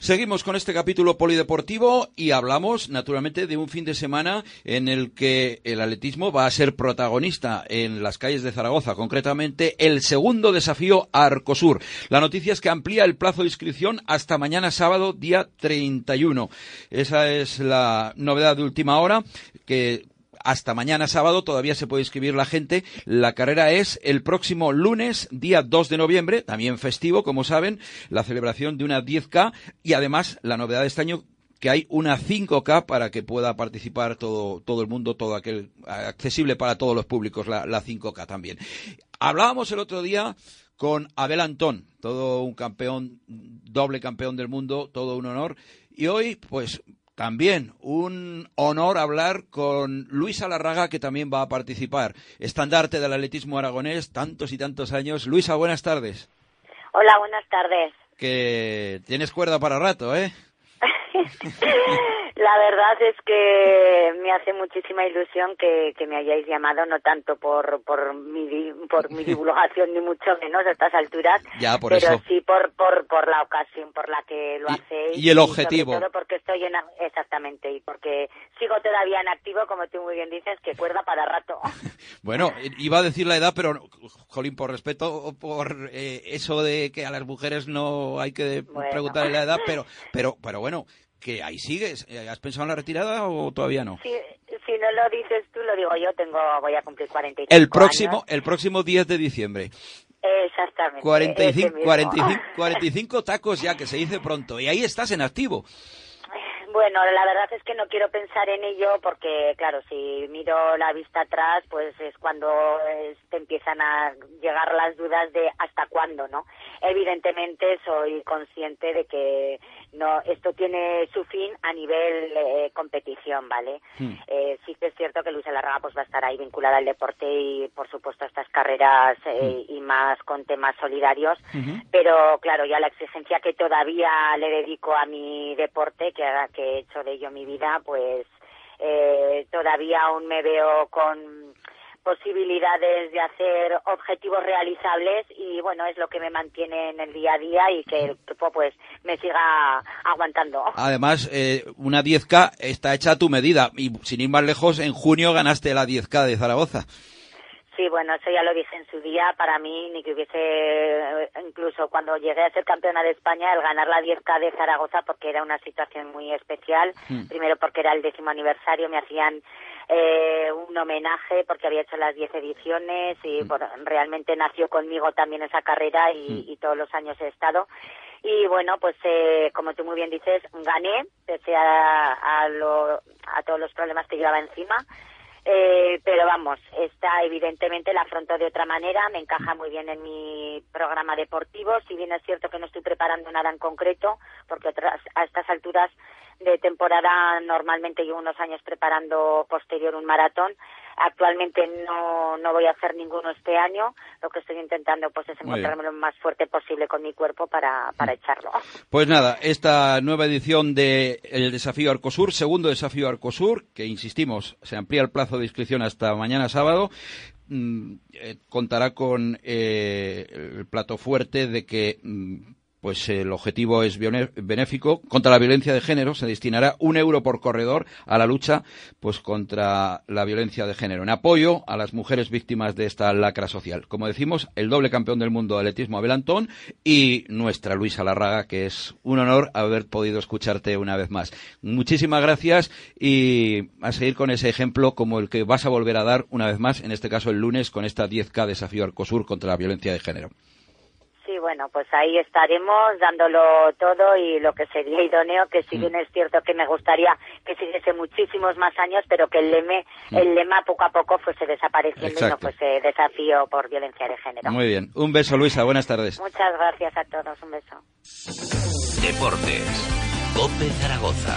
Seguimos con este capítulo polideportivo y hablamos naturalmente de un fin de semana en el que el atletismo va a ser protagonista en las calles de Zaragoza, concretamente el segundo desafío Arcosur. La noticia es que amplía el plazo de inscripción hasta mañana sábado día 31. Esa es la novedad de última hora que hasta mañana sábado todavía se puede inscribir la gente. La carrera es el próximo lunes, día 2 de noviembre, también festivo, como saben, la celebración de una 10K y además la novedad de este año que hay una 5K para que pueda participar todo, todo el mundo, todo aquel, accesible para todos los públicos, la, la 5K también. Hablábamos el otro día con Abel Antón, todo un campeón, doble campeón del mundo, todo un honor. Y hoy, pues, también un honor hablar con Luis Alarraga, que también va a participar. Estandarte del atletismo aragonés, tantos y tantos años. Luisa, buenas tardes. Hola, buenas tardes. Que tienes cuerda para rato, ¿eh? La verdad es que me hace muchísima ilusión que, me hayáis llamado, no tanto por, por, mi, por mi divulgación, ni mucho menos a estas alturas, pero sí por, por, por la ocasión por la que lo hacéis. Y el objetivo. Y todo porque estoy en, exactamente, y porque sigo todavía en activo, como tú muy bien dices, que cuerda para rato. bueno, iba a decir la edad, pero, Jolín, por respeto, por eh, eso de que a las mujeres no hay que preguntarle la edad, pero, pero, pero bueno, que ahí sigues. Eh, ¿Has pensado en la retirada o todavía no? Sí, si no lo dices tú, lo digo yo. Tengo, voy a cumplir 45 el próximo, El próximo 10 de diciembre. Exactamente. 45, 45, 45 tacos ya, que se dice pronto. Y ahí estás en activo. Bueno, la verdad es que no quiero pensar en ello porque, claro, si miro la vista atrás, pues es cuando te empiezan a llegar las dudas de hasta cuándo, ¿no? Evidentemente soy consciente de que no esto tiene su fin a nivel eh, competición, ¿vale? Hmm. Eh, sí que es cierto que Luis Alarraga pues va a estar ahí vinculada al deporte y, por supuesto, a estas carreras eh, hmm. y más con temas solidarios, pero, claro, ya la exigencia que todavía le dedico a mi deporte, que, que he hecho de ello mi vida, pues eh, todavía aún me veo con posibilidades de hacer objetivos realizables y bueno es lo que me mantiene en el día a día y que el cuerpo pues me siga aguantando. Además eh, una 10K está hecha a tu medida y sin ir más lejos en junio ganaste la 10K de Zaragoza. Sí, bueno, eso ya lo dije en su día. Para mí, ni que hubiese, incluso cuando llegué a ser campeona de España, el ganar la 10K de Zaragoza, porque era una situación muy especial. Hmm. Primero porque era el décimo aniversario, me hacían eh, un homenaje porque había hecho las 10 ediciones y hmm. realmente nació conmigo también esa carrera y, hmm. todos los años he estado. Y bueno, pues eh, como tú muy bien dices, gané, pese a, a, lo, a todos los problemas que llevaba encima. Eh, pero vamos, esta evidentemente la afronto de otra manera, me encaja muy bien en mi programa deportivo, si bien es cierto que no estoy preparando nada en concreto, porque a estas alturas de temporada normalmente llevo unos años preparando posterior un maratón, Actualmente no, no voy a hacer ninguno este año. Lo que estoy intentando pues es encontrarme lo más fuerte posible con mi cuerpo para, para echarlo. Pues nada, esta nueva edición de el desafío Arcosur, segundo desafío Arcosur, que insistimos, se amplía el plazo de inscripción hasta mañana sábado, mm, eh, contará con eh, el plato fuerte de que mm, pues el objetivo es benéfico contra la violencia de género. Se destinará un euro por corredor a la lucha pues contra la violencia de género, en apoyo a las mujeres víctimas de esta lacra social. Como decimos, el doble campeón del mundo de atletismo Abel Antón y nuestra Luisa Larraga, que es un honor haber podido escucharte una vez más. Muchísimas gracias y a seguir con ese ejemplo como el que vas a volver a dar una vez más, en este caso el lunes, con esta 10K desafío Arcosur contra la violencia de género. Sí, bueno, pues ahí estaremos dándolo todo y lo que sería idóneo, que si mm. bien es cierto que me gustaría que siguiese muchísimos más años, pero que el lema, mm. el lema poco a poco fuese desapareciendo y no fuese desafío por violencia de género. Muy bien. Un beso, Luisa. Buenas tardes. Muchas gracias a todos. Un beso. Deportes. Cope Zaragoza.